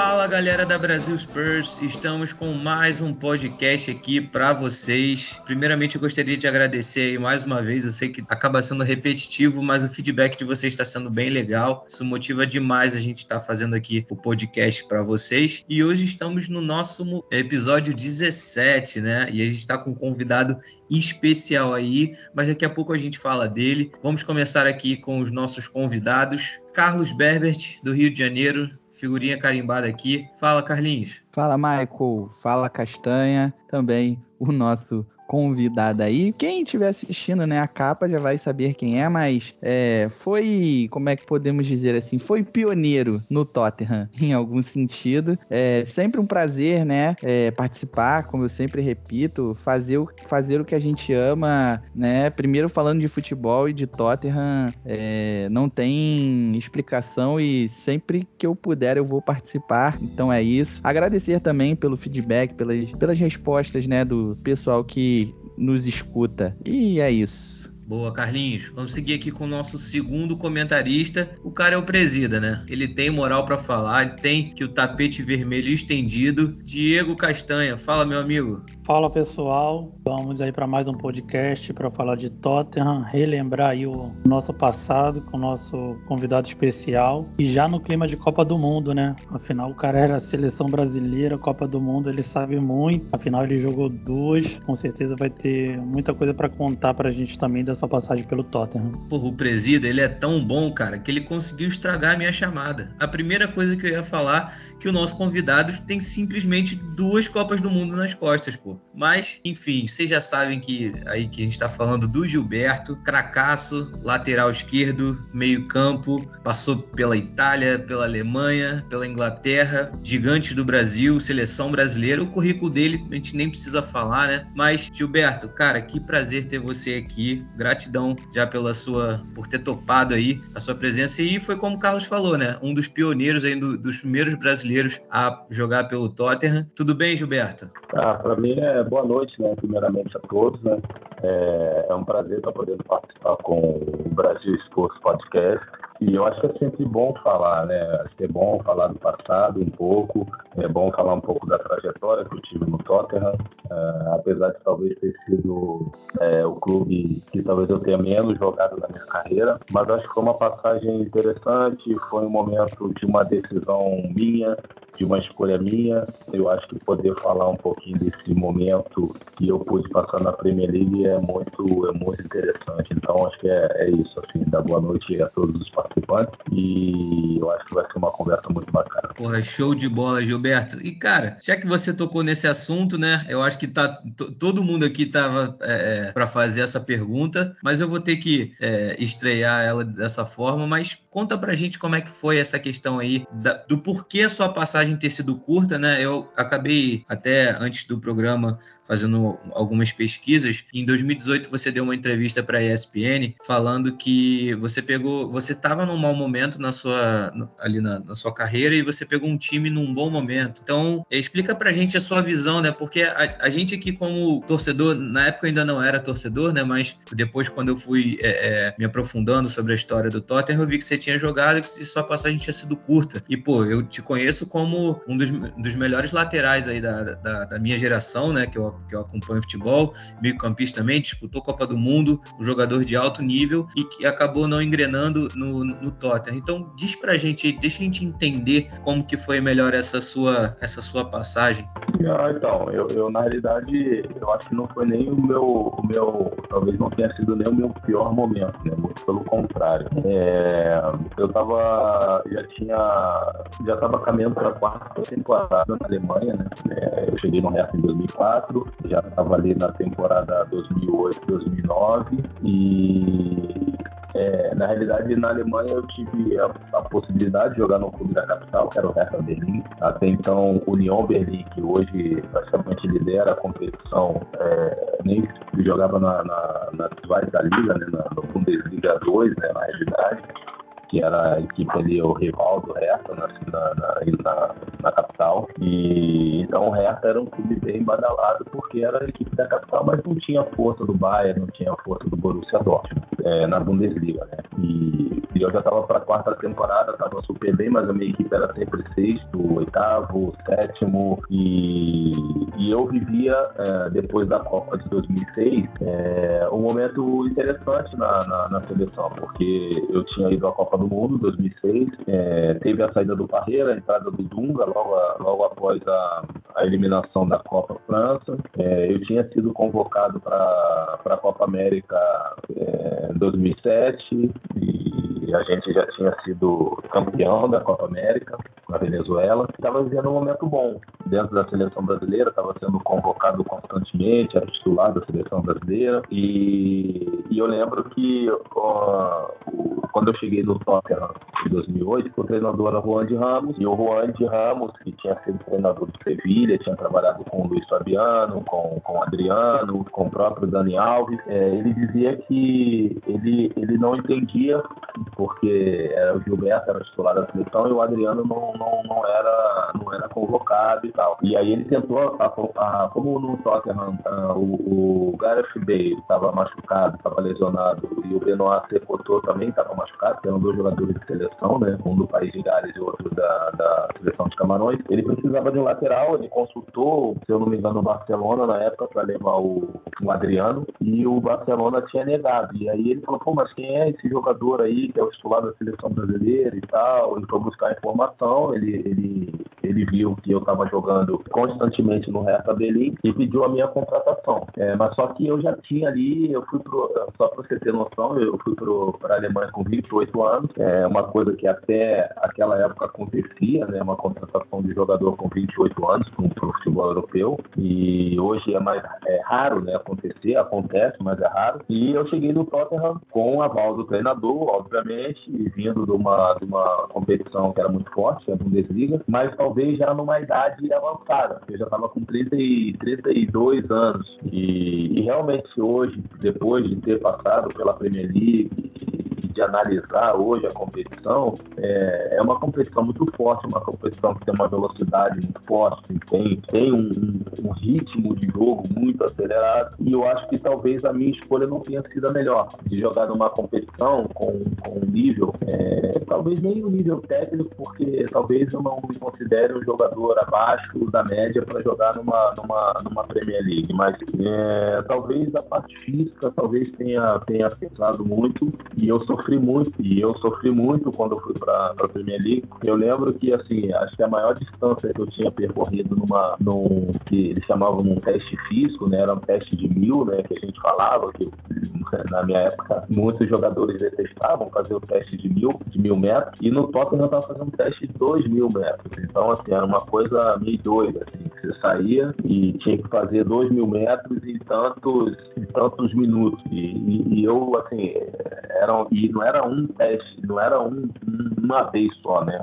Fala galera da Brasil Spurs, estamos com mais um podcast aqui para vocês. Primeiramente, eu gostaria de agradecer aí mais uma vez. Eu sei que acaba sendo repetitivo, mas o feedback de vocês está sendo bem legal. Isso motiva demais a gente estar tá fazendo aqui o podcast para vocês. E hoje estamos no nosso episódio 17, né? E a gente está com um convidado especial aí, mas daqui a pouco a gente fala dele. Vamos começar aqui com os nossos convidados. Carlos Berbert, do Rio de Janeiro, figurinha carimbada aqui. Fala, Carlinhos. Fala, Michael. Fala, Castanha. Também o nosso convidada aí. Quem estiver assistindo, né, a capa já vai saber quem é, mas é, foi, como é que podemos dizer assim, foi pioneiro no Tottenham, em algum sentido. É sempre um prazer, né, é, participar, como eu sempre repito, fazer o, fazer o que a gente ama, né, primeiro falando de futebol e de Tottenham, é, não tem explicação e sempre que eu puder eu vou participar, então é isso. Agradecer também pelo feedback, pelas, pelas respostas, né, do pessoal que nos escuta. E é isso. Boa, Carlinhos. Vamos seguir aqui com o nosso segundo comentarista. O cara é o presida, né? Ele tem moral para falar, tem que o tapete vermelho estendido. Diego Castanha, fala, meu amigo. Fala pessoal, vamos aí para mais um podcast para falar de Tottenham, relembrar aí o nosso passado com o nosso convidado especial e já no clima de Copa do Mundo, né? Afinal, o cara era seleção brasileira, Copa do Mundo, ele sabe muito. Afinal, ele jogou duas, com certeza vai ter muita coisa para contar para a gente também dessa passagem pelo Tottenham. Porra, o presida, ele é tão bom, cara, que ele conseguiu estragar a minha chamada. A primeira coisa que eu ia falar que o nosso convidado tem simplesmente duas Copas do Mundo nas costas, pô. Mas, enfim, vocês já sabem que aí que a gente tá falando do Gilberto, cracaço, lateral esquerdo, meio-campo, passou pela Itália, pela Alemanha, pela Inglaterra, gigantes do Brasil, seleção brasileira. O currículo dele a gente nem precisa falar, né? Mas, Gilberto, cara, que prazer ter você aqui. Gratidão já pela sua por ter topado aí a sua presença e foi como o Carlos falou, né? Um dos pioneiros aí do, dos primeiros brasileiros brasileiros a jogar pelo Tottenham. Tudo bem, Gilberto? Ah, para mim é boa noite, né? Primeiramente a todos, né? É, é um prazer estar podendo participar com o Brasil Esportes Podcast. E eu acho que é sempre bom falar, né? Acho que é bom falar do passado um pouco, é bom falar um pouco da trajetória que eu tive no Tottenham, uh, apesar de talvez ter sido é, o clube que talvez eu tenha menos jogado na minha carreira, mas acho que foi uma passagem interessante, foi um momento de uma decisão minha, de uma escolha minha. Eu acho que poder falar um pouquinho desse momento que eu pude passar na Premier League é muito, é muito interessante. Então, acho que é, é isso. Assim, dar boa noite a todos os participantes e eu acho que vai ser uma conversa muito bacana. Porra, show de bola, Gilberto. E, cara, já que você tocou nesse assunto, né? Eu acho que tá, todo mundo aqui tava é, é para fazer essa pergunta, mas eu vou ter que é, estrear ela dessa forma. Mas conta pra gente como é que foi essa questão aí da, do porquê a sua passagem passagem ter sido curta, né? Eu acabei até antes do programa fazendo algumas pesquisas. Em 2018 você deu uma entrevista para a ESPN falando que você pegou, você estava num mau momento na sua ali na, na, sua carreira e você pegou um time num bom momento. Então explica para a gente a sua visão, né? Porque a, a, gente aqui como torcedor, na época eu ainda não era torcedor, né? Mas depois quando eu fui é, é, me aprofundando sobre a história do Tottenham, eu vi que você tinha jogado e que sua passagem tinha sido curta. E pô, eu te conheço como como um dos, dos melhores laterais aí da, da, da, minha geração, né? Que eu, que eu acompanho futebol, meio campista também, disputou Copa do Mundo, um jogador de alto nível e que acabou não engrenando no, no Tottenham. Então diz pra gente, deixa a gente entender como que foi melhor essa sua, essa sua passagem. Ah, então, eu, eu, na realidade, eu acho que não foi nem o meu, o meu, talvez não tenha sido nem o meu pior momento, né? Muito pelo contrário. É, eu tava, já tinha, já tava caminhando para a quarta temporada na Alemanha, né? É, eu cheguei no Real em 2004, já estava ali na temporada 2008, 2009 e é, na realidade, na Alemanha eu tive a, a, possibilidade de jogar no clube da capital, que era o Hertha Berlim. Até então, União Berlim, que hoje praticamente lidera a competição, é, nem jogava na, na, rivais da Liga, né, na, no Bundesliga 2, né, na realidade que era a equipe ali, o rival do Hertha na, na, na, na, capital. E então o Hertha era um clube bem badalado porque era a equipe da capital, mas não tinha força do Bayern, não tinha força do Borussia Dortmund. É, na Bundesliga, né? E, e eu já estava para a quarta temporada, estava super bem, mas a minha equipe era sempre sexto, oitavo, sétimo, e, e eu vivia, é, depois da Copa de 2006, é, um momento interessante na, na, na, seleção, porque eu tinha ido à Copa do Mundo 2006, é, teve a saída do Parreira, a entrada do Dunga, logo, logo após a, a eliminação da Copa França, é, eu tinha sido convocado para a Copa América é, 2007 e a gente já tinha sido campeão da Copa América na Venezuela. Estava vivendo um momento bom dentro da seleção brasileira, estava sendo convocado constantemente, era titular da seleção brasileira. E, e eu lembro que ó, quando eu cheguei no Tottenham em 2008, o treinador era Juan de Ramos, e o Juan de Ramos, que tinha sido treinador de Sevilha, tinha trabalhado com o Luiz Fabiano, com, com o Adriano, com o próprio Dani Alves, é, ele dizia que ele, ele não entendia porque era o Gilberto era titular da seleção e o Adriano não, não, não, era, não era convocado e tal. E aí ele tentou, a, a, como no Tottenham a, o, o Gareth Bale estava machucado, estava lesionado, e o Benoit Secotor também estava machucado, que eram dois jogadores de seleção, né? Um do país de Gales e outro da, da seleção de Camarões. Ele precisava de um lateral, ele consultou, se eu não me engano, o Barcelona na época para levar o, o Adriano, e o Barcelona tinha negado. E aí ele falou, pô, mas quem é esse jogador aí que é o titular da seleção brasileira e tal? Ele foi buscar informação, ele, ele, ele viu que eu estava jogando constantemente no Hertha Berlim e pediu a minha contratação. É, mas só que eu já tinha ali, eu fui pro, só para você ter noção, eu fui para a Alemanha com 28 anos, é uma coisa que até aquela época acontecia, né, uma contratação de jogador com 28 anos para o futebol europeu e hoje é mais é raro né, acontecer, acontece, mas é raro. E eu cheguei no Tottenham com o aval do treinador, obviamente, vindo de uma, de uma competição que era muito forte, a Bundesliga, mas talvez já numa idade avançada. Eu já estava com 30 e, 32 anos. E, e realmente hoje, depois de ter passado pela Premier League de analisar hoje a competição, é, é, uma competição muito forte, uma competição que tem uma velocidade muito forte, tem, tem um, um, ritmo de jogo muito acelerado, e eu acho que talvez a minha escolha não tenha sido a melhor, de jogar numa competição com, com um nível, é, talvez nem um nível técnico, porque talvez eu não me considere um jogador abaixo da média para jogar numa, numa, numa Premier League, mas é, talvez a parte física talvez tenha, tenha pesado muito, e eu sofri sofri muito, e eu sofri muito quando eu fui para a Premier League. Eu lembro que, assim, acho que a maior distância que eu tinha percorrido numa, num, que eles chamavam num teste físico, né, era um teste de mil, né, que a gente falava, que na minha época muitos jogadores detestavam fazer o teste de mil, de mil metros, e no Tottenham eu estava fazendo um teste de dois mil metros. Então, assim, era uma coisa meio doida, assim, você saía e tinha que fazer dois mil metros em tantos, em tantos minutos. E, e, e eu, assim, era, e não era um teste, não era um, uma vez só, né?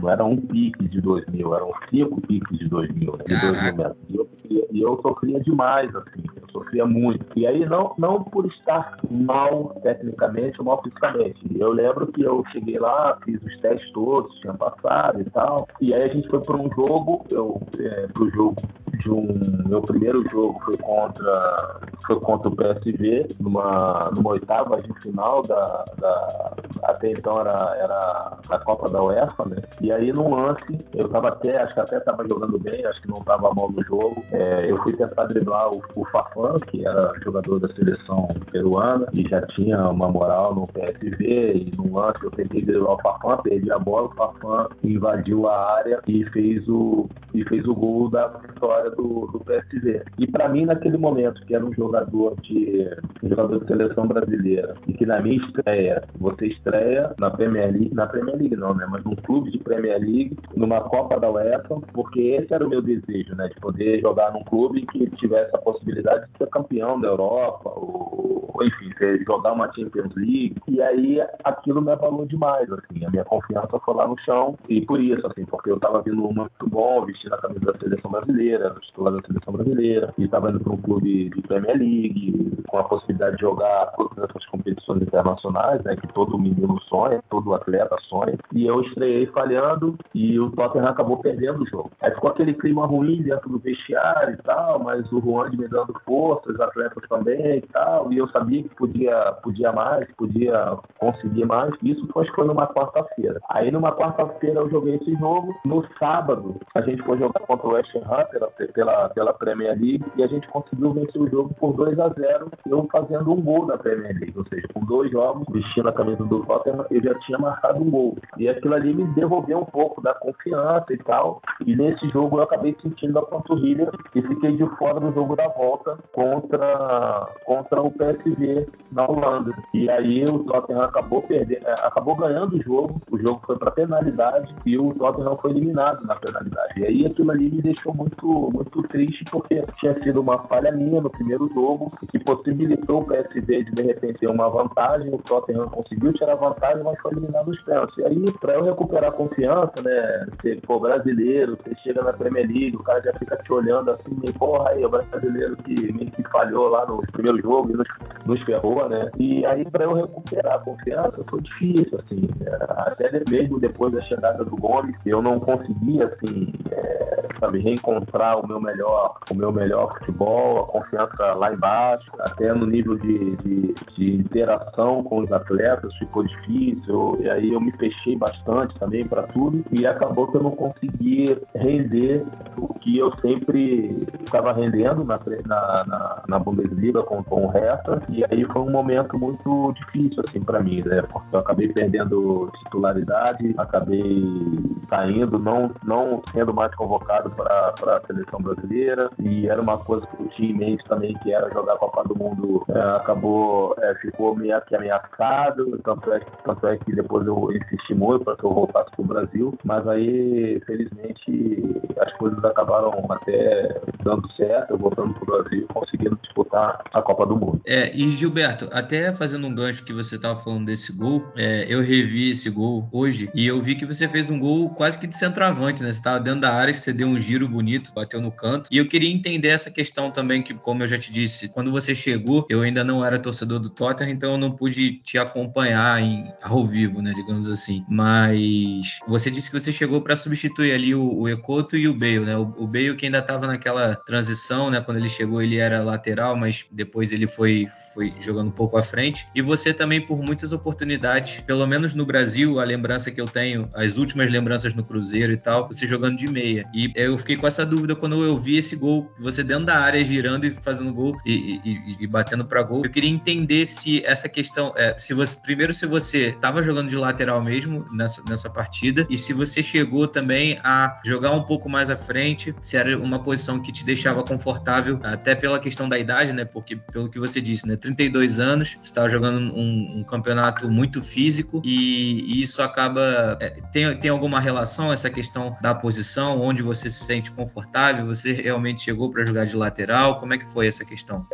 Não era um pique de 2 mil, eram cinco piques de 2 mil, né? de 2 mil metros. E eu, e eu sofria demais, assim, sofria muito. E aí, não, não por estar mal tecnicamente ou mal fisicamente. Eu lembro que eu cheguei lá, fiz os testes todos, tinha passado e tal. E aí a gente foi para um jogo, eu, é, pro jogo de um. Meu primeiro jogo foi contra, foi contra o PSV, numa, numa oitava de final da, da. Até então era, era a Copa da UEFA, né? E aí num lance, eu tava até, acho que até tava jogando bem, acho que não tava mal no jogo. É, eu fui tentar driblar o, o Fafan, que era jogador da seleção peruana, e já tinha uma moral no PSV, e num lance eu tentei driblar o Fafan, perdi a bola, o Fafan invadiu a área e fez o, e fez o gol da vitória do, do PSV. E para mim, naquele momento, que era um jogador de um jogador de seleção brasileira, e que na minha estreia, você estreia na Premier League, na Premier League não, né? Mas num clube de Premier League, numa Copa da UEFA, porque esse era o meu desejo, né? De poder jogar num clube que tivesse a possibilidade de ser campeão da Europa, ou, ou enfim, jogar uma Champions League. E aí aquilo me abalou demais, assim. A minha confiança foi lá no chão, e por isso, assim, porque eu tava vindo muito bom, vestindo a camisa da seleção brasileira, titular da seleção brasileira, e estava indo para um clube de Premier League, com a possibilidade de jogar essas competições internacionais, né, que todo menino sonha, todo atleta sonha. E eu estreiei falhando e o Tottenham acabou perdendo o jogo. Aí ficou aquele clima ruim dentro do vestiário e tal, mas o Juan me dando força, os atletas também e tal, e eu sabia que podia, podia mais, podia conseguir mais. Isso foi, foi numa quarta-feira. Aí numa quarta-feira eu joguei esse jogo. No sábado a gente foi jogar contra o West Ham pela, pela, pela Premier League e a gente conseguiu vencer o jogo por 2 a 0 eu fazendo um gol na Premier League. Ou seja, com dois jogos, vestindo a camisa do Tottenham, eu já tinha marcado um gol. E aquilo ali me devolveu um pouco da confiança e tal. E nesse jogo eu acabei sentindo a panturrilha e fiquei de fora do jogo da volta contra, contra o PSV na Holanda. E aí o Tottenham acabou perdendo, é, acabou ganhando o jogo. O jogo foi para penalidade e o Tottenham foi eliminado na penalidade. E aí aquilo ali me deixou muito, muito triste porque tinha sido uma falha minha no primeiro jogo que possibilitou o PSV de de repente ter uma vantagem. O Tottenham conseguiu tirar vantagem, mas foi eliminado os pênaltis. E aí, para eu recuperar a confiança, né? Você for brasileiro, você chega na Premier League, o cara já fica te olhando assim, porra, aí, o brasileiro que meio que falhou lá no primeiro jogo e nos, nos ferrou, né? E aí, para eu recuperar a confiança, foi difícil, assim. Até mesmo depois da chegada do Gomes, eu não conseguia, assim, é, sabe, reencontrar o meu melhor, o meu melhor futebol, a confiança lá embaixo, até no nível de, de, de interação com os atletas ficou difícil, e aí eu me fechei bastante também para tudo, e acabou que eu não consegui render o que eu sempre estava rendendo na, na, na, na Bundesliga com, com o Hertha, e aí foi um momento muito difícil assim para mim, né? Porque eu acabei perdendo titularidade, acabei saindo, não, não sendo mais convocado para a seleção brasileira, e era uma coisa que eu tinha em mente também, que era jogar a Copa do Mundo, é, acabou, é, ficou meio que ameaçado, tanto é, tanto é que depois eu insisti muito para que eu voltasse para o Brasil, mas aí, felizmente, as coisas acabaram até dando certo, eu voltando para o Brasil, conseguindo disputar a Copa do Mundo. É, e Gilberto, até fazendo um gancho que você estava falando desse gol, é, eu revi esse gol hoje e eu vi que você fez um gol quase que de centroavante, né? Você estava dentro da área, você deu um giro bonito, bateu no canto. E eu queria entender essa questão também, que, como eu já te disse, quando você chegou, eu ainda não era torcedor do Tottenham, então eu não pude te acompanhar em, ao vivo, né? Digamos assim. Mas você disse que você chegou para substituir ali o, o Ecoto e o Bale, né? O, o Bale que ainda estava naquela transição, né? Quando ele chegou, ele era lateral, mas depois ele foi, foi jogando um pouco à frente. E você também, por muitas oportunidades, pelo menos no Brasil, a lembrança que eu tenho, as últimas lembranças no Cruzeiro e tal, você jogando de meia. E eu fiquei com essa dúvida quando eu vi esse gol, você dentro da área, girando e fazendo gol e, e, e batendo para gol. Eu queria entender se essa questão, é, se você primeiro se você estava jogando de lateral mesmo nessa, nessa partida e se você chegou também a jogar um pouco mais à frente, se era uma posição que te deixava confortável, até pela questão da idade, né? Porque pelo que você disse, né? 32 anos, você estava jogando um, um, campeonato muito físico e, e isso acaba é, tem, tem alguma relação essa questão da posição, onde você se sente confortável? Você realmente chegou para jogar de lateral? Como é que foi essa questão?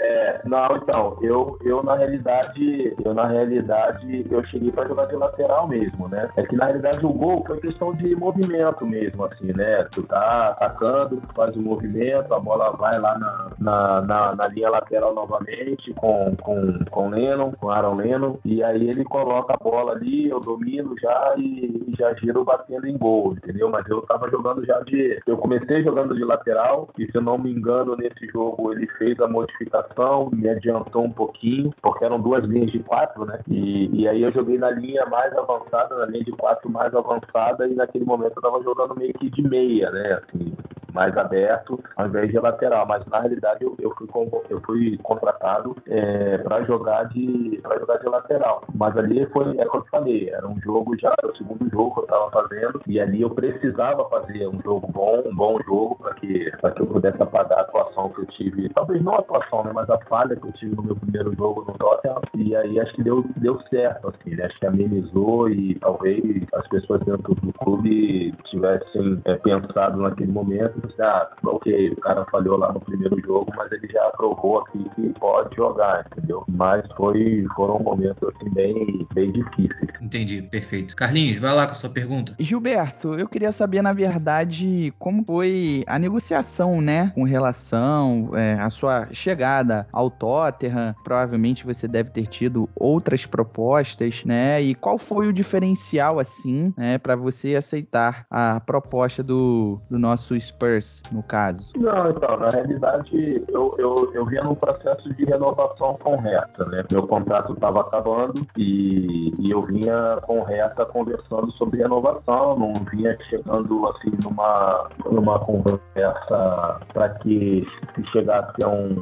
Não, então, eu, eu na realidade, eu na realidade, eu cheguei para jogar de lateral mesmo, né? É que na realidade o gol foi questão de movimento mesmo, assim, né? Tu tá atacando, tu faz o um movimento, a bola vai lá na, na, na, na, linha lateral novamente com, com, com Lennon, com Aaron Lennon, e aí ele coloca a bola ali, eu domino já e, e já giro batendo em gol, entendeu? Mas eu tava jogando já de. Eu comecei jogando de lateral, e se eu não me engano, nesse jogo ele fez a modificação, me adiantou um pouquinho, porque eram duas linhas de quatro, né? E, e aí eu joguei na linha mais avançada, na linha de quatro mais avançada, e naquele momento eu tava jogando meio que de meia, né? Assim, mais aberto, ao invés de lateral. Mas na realidade eu, eu, fui, eu fui contratado é, para jogar de para jogar de lateral. Mas ali foi, é como eu falei, era um jogo já, era o segundo jogo que eu estava fazendo, e ali eu precisava fazer um jogo bom, um bom jogo, para que, que eu pudesse apagar a atuação que eu tive. Talvez não a atuação, né, mas a falha que eu tive no meu primeiro jogo no Tottenham. E aí acho que deu, deu certo, assim, né? Acho que amenizou e talvez as pessoas dentro do clube tivessem é, pensado naquele momento ah, ok, o cara falhou lá no primeiro jogo, mas ele já provou aqui que pode jogar, entendeu? Mas foi, foram momentos assim bem, bem difíceis. Entendi, perfeito. Carlinhos, vai lá com a sua pergunta. Gilberto, eu queria saber, na verdade, como foi a negociação, né, com relação é, à sua chegada ao Tottenham. Provavelmente você deve ter tido outras propostas, né? E qual foi o diferencial, assim, né, para você aceitar a proposta do, do nosso Spurs Spurs, no caso? Não, então, na realidade, eu, eu, eu vinha num processo de renovação com Hertha, né? Meu contrato estava acabando e, e eu vinha com Hertha conversando sobre renovação, não vinha chegando, assim, numa, numa conversa para que se chegasse a um,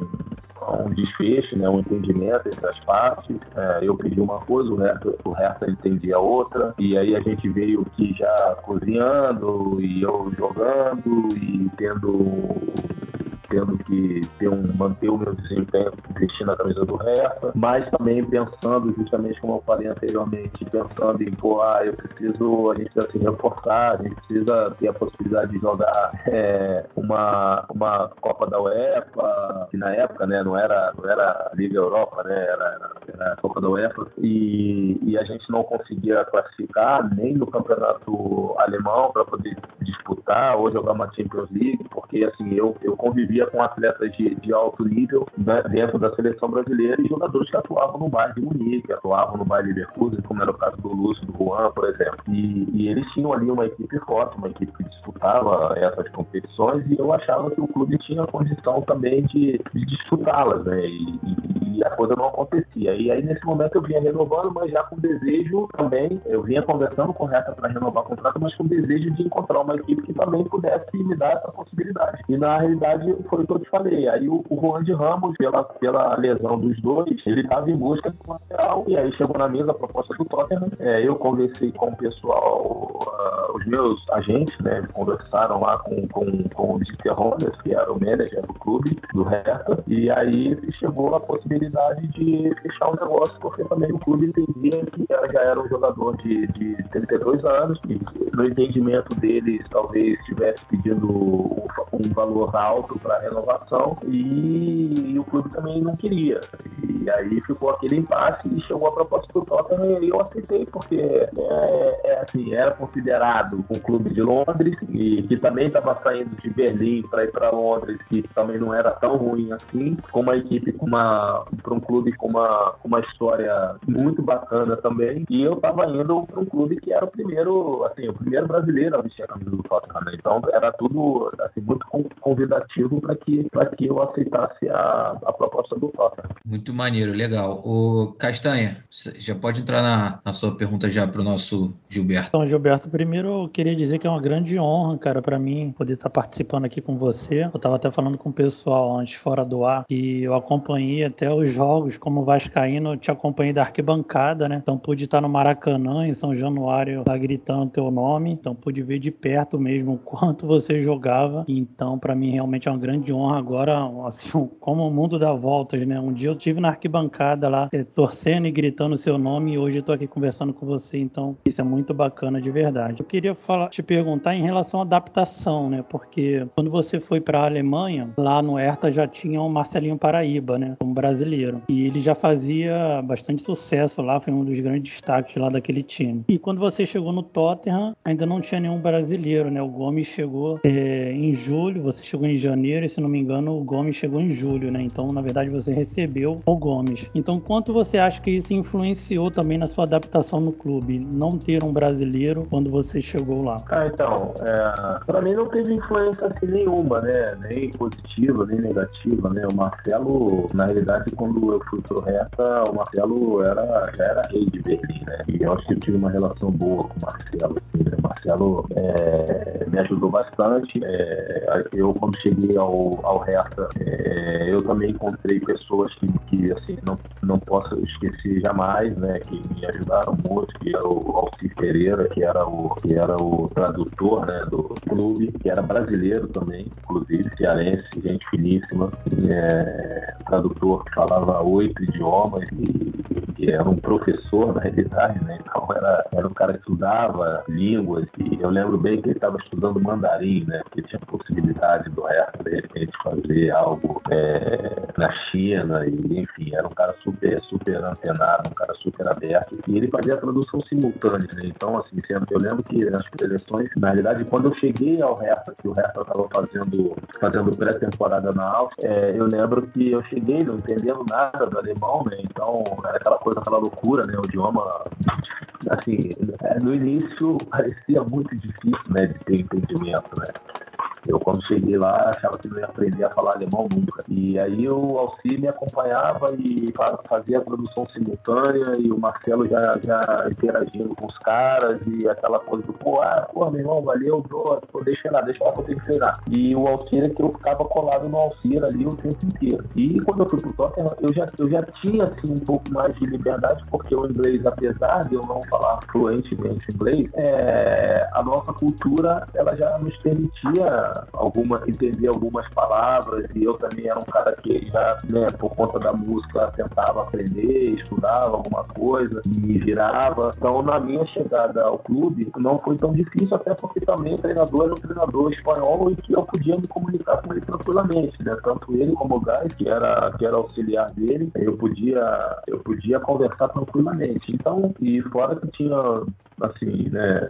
um desfecho, né, um entendimento entre as partes. É, eu pedi uma coisa, o resto, o resto entendia outra, e aí a gente veio que já cozinhando e eu jogando e tendo tendo que ter um, manter o meu desempenho vestindo a camisa do Hertha, mas também pensando, justamente como eu falei anteriormente, pensando em, pô, ah, eu preciso, a gente precisa se reforçar, a gente precisa ter a possibilidade de jogar é, uma, uma Copa da UEFA, que na época, né, não era, não era Liga Europa, né, era, era a Copa da UEFA, e, e a gente não conseguia classificar nem no campeonato alemão para poder disputar ou jogar uma Champions League, porque assim, eu, eu convivia com atletas de, de alto nível né, dentro da seleção brasileira e jogadores que atuavam no Bayern de Munique, atuavam no Bayern Leverkusen, como era o caso do Lúcio, do Juan, por exemplo. E, e, eles tinham ali uma equipe forte, uma equipe que disputava essas competições e eu achava que o clube tinha condição também de, de disputá-las, né? E, e, e, a coisa não acontecia. E aí, nesse momento, eu vinha renovando, mas já com desejo também, eu vinha conversando com Reta para renovar o contrato, mas com desejo de encontrar uma equipe que também pudesse me dar essa possibilidade. E na realidade, foi o que eu te falei. Aí o, o Juan de Ramos, pela, pela lesão dos dois, ele estava em busca de um lateral. E aí chegou na mesa a proposta do Tottenham. É, eu conversei com o pessoal, uh, os meus agentes, né? Conversaram lá com, com, com o Dieter Rondas, que era o manager do clube, do Hertha. E aí chegou a possibilidade de fechar o um negócio, porque também o clube entendia que já era um jogador de, de 32 anos. E no entendimento deles, talvez estivesse pedindo um valor alto para renovação e, e, o clube também não queria. E aí ficou aquele impasse e chegou a proposta do Tottenham e eu aceitei, porque é, é, assim, era considerado um clube de Londres e que também estava saindo de Berlim para ir para Londres, que também não era tão ruim assim, com uma equipe com uma para um clube com uma, com uma história muito bacana também. E eu estava indo para um clube que era o primeiro, assim, o primeiro brasileiro a vestir a camisa do Tottenham. Né? Então era tudo assim, muito convidativo para que, que eu aceitasse a, a proposta do Tottenham. Muito maneiro, legal. O Castanha, já pode entrar na, na sua pergunta já para o nosso Gilberto. Então, Gilberto, primeiro eu queria dizer que é uma grande honra, cara, para mim poder estar participando aqui com você. Eu estava até falando com o pessoal antes, fora do ar, e eu acompanhei até os jogos como Vascaíno, eu te acompanhei da arquibancada, né? Então pude estar no Maracanã, em São Januário, tá gritando teu nome, então pude ver de perto mesmo o quanto você jogava. Então, para mim, realmente é uma grande honra agora, assim, como o mundo dá voltas, né? Um dia eu estive na arquibancada lá, é, torcendo e gritando seu nome, e hoje eu tô aqui conversando com você, então isso é muito bacana de verdade. Eu queria falar, te perguntar em relação à adaptação, né? Porque quando você foi para a Alemanha, lá no Hertha já tinha o Marcelinho Paraíba, né? Um brasileiro. E ele já fazia bastante sucesso lá, foi um dos grandes destaques lá daquele time. E quando você chegou no Tottenham, ainda não tinha nenhum brasileiro, né? O Gomes chegou é, em julho, você chegou em janeiro, e se não me engano, o Gomes chegou em julho, né? Então, na verdade, você recebeu o Gomes. Então, quanto você acha que isso influenciou também na sua adaptação no clube? Não ter um brasileiro quando você chegou lá? Ah, então, é, para mim não teve influência assim nenhuma, né? Nem positiva, nem negativa, né? O Marcelo, na realidade, quando eu fui pro Reta, o Marcelo era, já era rei de Berlim, né? E eu acho que eu tive uma relação boa com o Marcelo. Assim, né? O Marcelo é, me ajudou bastante. É, eu, quando cheguei ao, ao Reta, é, eu também encontrei pessoas que, que assim, não, não posso esquecer jamais, né, que me ajudaram muito, que era o Alcir Pereira, que era o, que era o tradutor, né, do clube, que era brasileiro também, inclusive, cearense, gente finíssima, é, tradutor que falava oito idiomas e, e era um professor, na realidade, né, então era, era um cara que estudava línguas e eu lembro bem que ele estava estudando mandarim, né, porque tinha possibilidade do resto, de repente, fazer algo é, na China, e enfim, era um cara super, super antenado, um cara super aberto, e ele fazia a tradução simultânea, né? Então, assim, eu lembro que nas preleções, na realidade, quando eu cheguei ao Hertha, que o Hertha estava fazendo, fazendo pré-temporada na Áustria, é, eu lembro que eu cheguei não entendendo nada do alemão, né? Então, era aquela coisa, aquela loucura, né? O idioma, assim, no início parecia muito difícil, né, de ter entendimento, né? Eu, quando cheguei lá, achava que não ia aprender a falar alemão nunca. E aí o Alci me acompanhava e fazia a produção simultânea e o Marcelo já, já interagindo com os caras e aquela coisa do, pô, ah, pô, meu irmão, valeu, pô, pô deixa lá, deixa lá que eu tenho que treinar. E o Alcira que eu ficava colado no Alcira ali o tempo inteiro. E quando eu fui pro Tottenham, eu já, eu já tinha, assim, um pouco mais de liberdade, porque o inglês, apesar de eu não falar fluentemente inglês, é, a nossa cultura, ela já nos permitia alguma, entender algumas palavras e eu também era um cara que já, né, por conta da música, tentava aprender, estudava alguma coisa e virava. Então, na minha chegada ao clube, não foi tão difícil, até porque também o treinador era um treinador espanhol e que eu podia me comunicar com ele tranquilamente, né? Tanto ele como o Gás, que era, que era auxiliar dele, eu podia, eu podia conversar tranquilamente. Então, e fora que tinha, assim, né,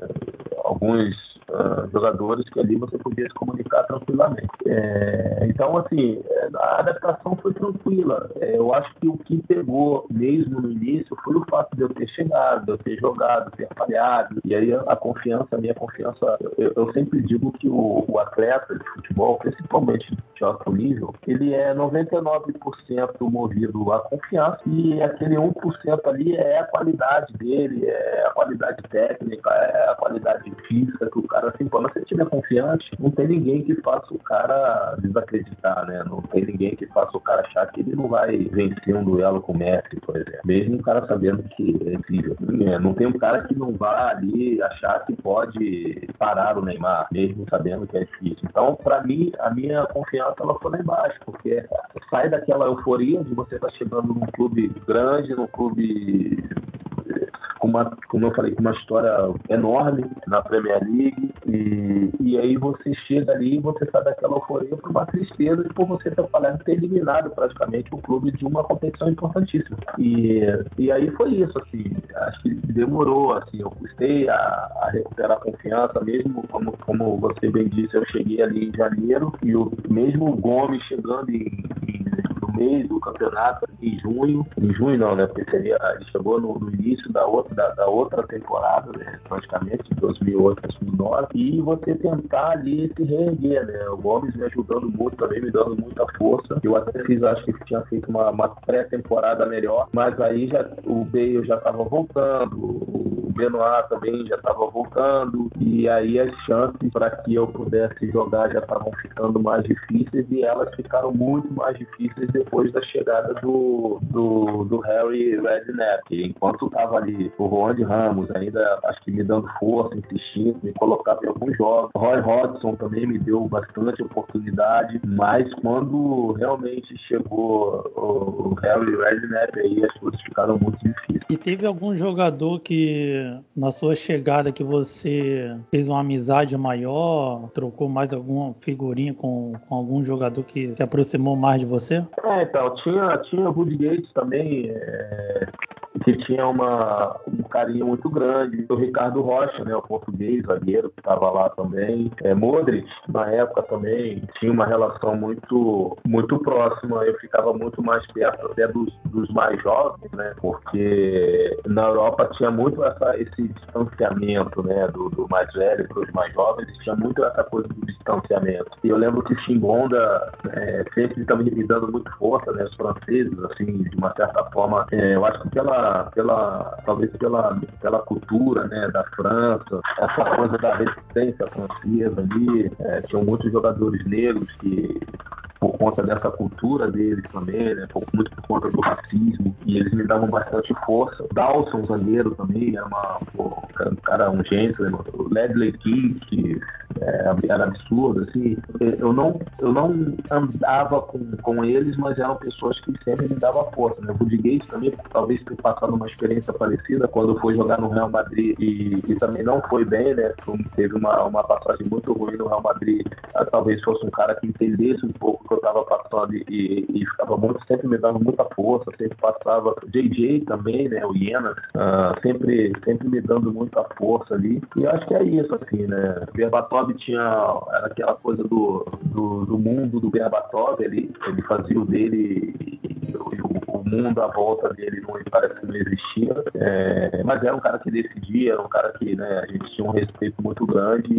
alguns uh, jogadores que ali você podia se comunicar tranquilamente. É, então, assim, a adaptação foi tranquila. É, eu acho que o que pegou mesmo no início foi o fato de eu ter chegado, de eu ter jogado, ter falhado. E aí a, a confiança, a minha confiança, eu, eu sempre digo que o, o, atleta de futebol, principalmente de alto nível, ele é 99% movido à confiança e aquele 1% ali é a qualidade dele, é a qualidade técnica, é a qualidade física que o cara assim, quando você estiver confiante, não tem ninguém que faça o cara desacreditar, né? Não tem ninguém que faça o cara achar que ele não vai vencer um duelo com o Messi, por exemplo. Mesmo o cara sabendo que é incrível. É, não tem um cara que não vá ali achar que pode parar o Neymar, mesmo sabendo que é difícil. Então, para mim, a minha confiança ela foi lá embaixo, porque sai daquela euforia de você estar tá chegando num clube grande, num clube com uma, como eu falei, com uma história enorme na Premier League. E, e aí você chega ali e você sai daquela euforia para uma tristeza por você ter falado ter eliminado praticamente o clube de uma competição importantíssima. E, e aí foi isso, assim, acho que demorou, assim, eu custei a, a recuperar a confiança, mesmo como, como você bem disse, eu cheguei ali em janeiro e o mesmo Gomes chegando em, em meio do campeonato em junho, em junho não, né? Porque seria, ele chegou no, no início da outra, da, da, outra temporada, né? Praticamente, 2008, 2009, e você tentar ali se reerguer, né? O Gomes me ajudando muito também, me dando muita força. Eu até fiz, acho que tinha feito uma, uma pré-temporada melhor, mas aí já o Bale já estava voltando, Benoit também já estava voltando, e aí as chances para que eu pudesse jogar já estavam ficando mais difíceis e elas ficaram muito mais difíceis depois da chegada do, do, do Harry Redknapp. Enquanto estava ali o de Ramos, ainda acho que me dando força, insistindo, me colocava em alguns jogos. Roy Hodgson também me deu bastante oportunidade, mas quando realmente chegou o Harry Redknapp, aí as coisas ficaram muito difíceis. E teve algum jogador que, na sua chegada, que você fez uma amizade maior, trocou mais alguma figurinha com, com algum jogador que se aproximou mais de você? É, então, tinha, tinha Woody Gates também, é, que tinha uma, um carinho muito grande. O Ricardo Rocha, né, o português, zagueiro, que estava lá também. É, Modric, na época também, tinha uma relação muito, muito próxima. Eu ficava muito mais perto até dos, dos mais jovens, né, porque na Europa tinha muito essa, esse distanciamento né, do, do mais velho para os mais jovens, tinha muito essa coisa do distanciamento. E eu lembro que Chimbonda é, sempre estava me dando muito força, né, os franceses, assim, de uma certa forma, é, eu acho que pela pela, talvez pela, pela cultura né, da França, essa coisa da resistência francesa ali, é, tinham muitos jogadores negros que por conta dessa cultura deles também, né? muito por conta do racismo, e eles me davam bastante força. Dawson, zagueiro também, era uma, pô, um cara, um gentleman. O Ledley King, que é, era absurdo, assim. Eu não, eu não andava com, com eles, mas eram pessoas que sempre me davam força, né? O também, talvez tenha passado uma experiência parecida quando foi jogar no Real Madrid e, e também não foi bem, né? Teve uma, uma passagem muito ruim no Real Madrid. Ah, talvez fosse um cara que entendesse um pouco que eu estava passando e, e, ficava muito, sempre me dando muita força, sempre passava. JJ também, né? O Iena, uh, sempre, sempre me dando muita força ali. E acho que é isso, assim, né? Berbatov tinha era aquela coisa do, do, do mundo do Berbatov, ele, ele fazia o dele e, e, o, o mundo à volta dele não parece que não existia. É, mas era um cara que decidia, era um cara que né, a gente tinha um respeito muito grande,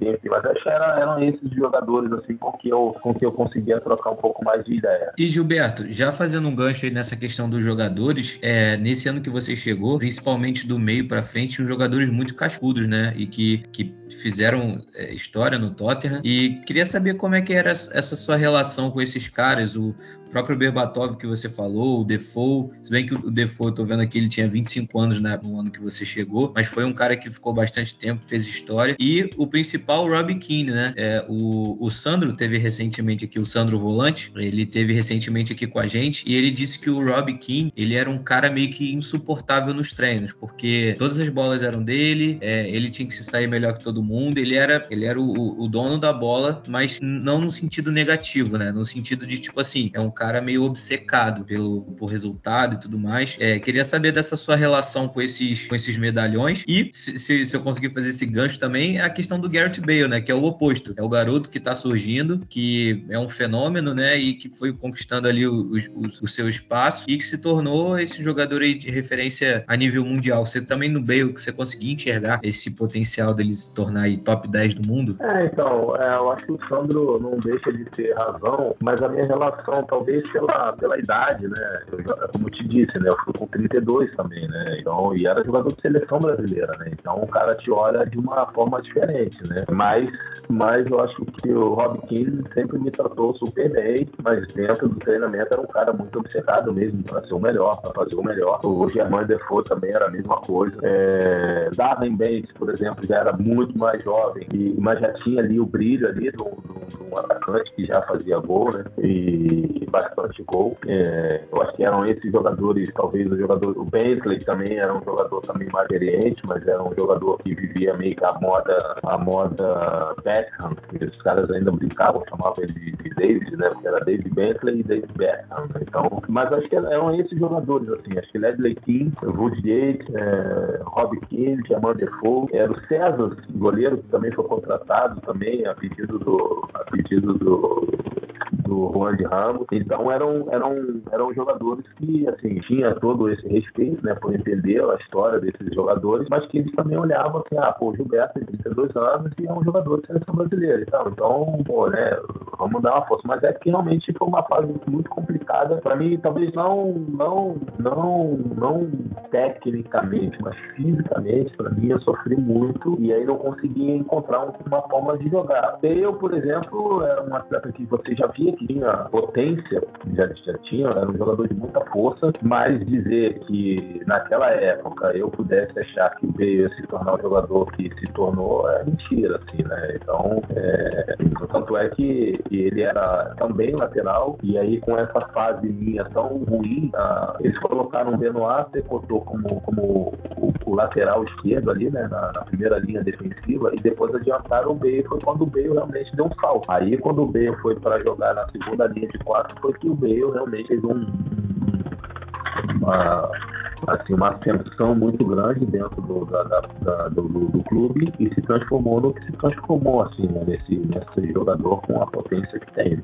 enfim, mas acho que era, eram esses jogadores assim com que, eu, com que eu conseguia trocar um pouco mais de ideia. E Gilberto, já fazendo um gancho aí nessa questão dos jogadores, é, nesse ano que você chegou, principalmente do meio para frente, os jogadores muito cascudos, né? E que, que fizeram é, história no Tottenham. E queria saber como é que era essa sua relação com esses caras, o próprio Berbatov que você falou, o Defoe, se bem que o Defoe, eu tô vendo aqui, ele tinha 25 anos né, no ano que você chegou, mas foi um cara que ficou bastante tempo, fez história. E o principal, o Robbie Keane, né? É, o, o Sandro teve recentemente aqui, o Sandro Volante, ele teve recentemente aqui com a gente, e ele disse que o Robbie Keane, ele era um cara meio que insuportável nos treinos, porque todas as bolas eram dele, é, ele tinha que se sair melhor que todo mundo, ele era, ele era o, o dono da bola, mas não no sentido negativo, né? No sentido de, tipo assim, é um cara meio obcecado pelo por resultado e tudo mais. É, queria saber dessa sua relação com esses, com esses medalhões e se, se, se, eu conseguir fazer esse gancho também, é a questão do Garrett Bale, né? Que é o oposto. É o garoto que tá surgindo, que é um fenômeno, né? E que foi conquistando ali o, o, o seu espaço e que se tornou esse jogador aí de referência a nível mundial. Você também no Bale, que você conseguia enxergar esse potencial dele se tornar aí top 10 do mundo? É, então, é, eu acho que o Sandro não deixa de ter razão, mas a minha relação, talvez pela, pela idade, né? Eu, como eu te disse, né? Eu fui com 32 também, né? Então, e era jogador de seleção brasileira, né? Então o cara te olha de uma forma diferente, né? Mas, mas eu acho que o Rob King sempre me tratou super bem, mas dentro do treinamento era um cara muito obcecado mesmo para ser o melhor, para fazer o melhor. O Germain Defoe também era a mesma coisa. É, Darren Banks, por exemplo, já era muito mais jovem, e, mas já tinha ali o brilho ali do, do atacante que já fazia gol, né? E bastante gol. É, eu acho que eram esses jogadores, talvez o jogador, o Bentley também era um jogador também mais experiente, mas era um jogador que vivia meio que a moda, a moda Beckham, os caras ainda brincavam, chamavam ele de, de David, né? Porque era David Bentley e David Beckham. Né? Então, mas acho que eram esses jogadores, assim, acho que Ledley King, Wood Yates, é, Rob King, Jamal Defoe, era o César, goleiro, que também foi contratado também a pedido do, a pedido do do Juan de Ramos. Então eram, eram, eram jogadores que assim, tinha todo esse respeito né, por entender a história desses jogadores, mas que eles também olhavam assim, ah, pô, o Gilberto tem 32 anos e é um jogador de seleção brasileira e tal. Então, pô, né, vamos dar uma força. Mas é que realmente foi uma fase muito complicada. Para mim, talvez não, não, não, não tecnicamente, mas fisicamente, para mim, eu sofri muito e aí não conseguia encontrar uma forma de jogar. Eu, por exemplo, era um atleta que você já via que tinha potência, já, já tinha, era um jogador de muita força, mas dizer que naquela época eu pudesse achar que o Bale ia se tornar o jogador que se tornou é mentira, assim, né? Então, é, tanto é que ele era também lateral, e aí com essa fase minha tão ruim, ah, eles colocaram o Benoit Secotou como, como o, o, lateral esquerdo ali, né, na, na, primeira linha defensiva, e depois adiantaram o Bale, foi quando o Bale realmente deu um salto. Aí quando o Bale foi para jogar na segunda linha de quatro, foi que o Bale realmente fez um, uma assim, uma ascensão muito grande dentro do, da, da, do, do, clube e se transformou no que se transformou, assim, né, nesse, nesse jogador com a potência que tem.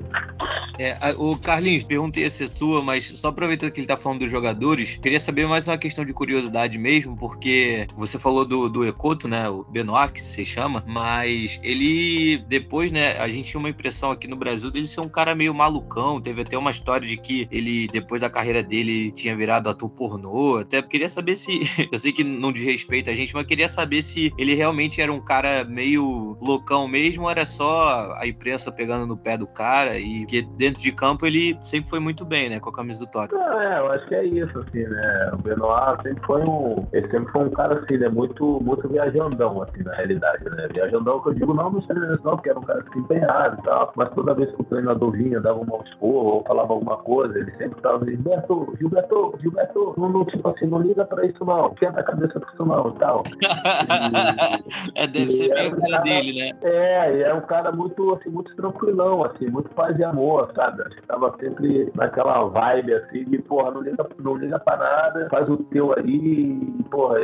É, o Carlinhos, perguntei é sua, mas só aproveitando que ele tá falando dos jogadores, queria saber mais uma questão de curiosidade mesmo, porque você falou do, do Ecoto, né, o Benoit, que se chama, mas ele, depois, né, a gente tinha uma impressão aqui no Brasil dele ser um cara meio malucão, teve até uma história de que ele, depois da carreira dele, tinha virado ator pornô, até queria saber se. Eu sei que não diz respeito a gente, mas queria saber se ele realmente era um cara meio loucão mesmo, ou era só a imprensa pegando no pé do cara, e que dentro de campo ele sempre foi muito bem, né? Com a camisa do Tottenham. É, eu acho que é isso, assim, né? O Benoit sempre foi um. Ele sempre foi um cara assim, né? Muito, muito viajandão, assim, na realidade, né? Viajandão que eu digo não no não, porque era um cara que se empenhava e tal, mas toda vez que o treinador vinha, dava um mau esporro ou falava alguma coisa, ele sempre tava Gilberto, Gilberto, Gilberto, não, não tipo assim, não liga pra isso não, esquenta a cabeça pra isso não e tal. é, deve ser bem o cara dele, né? É, e é um cara muito, assim, muito tranquilão, assim, muito paz e amor, sabe? Tava sempre naquela vibe, assim, de, porra, não liga, não liga pra nada, faz o teu aí, e, porra,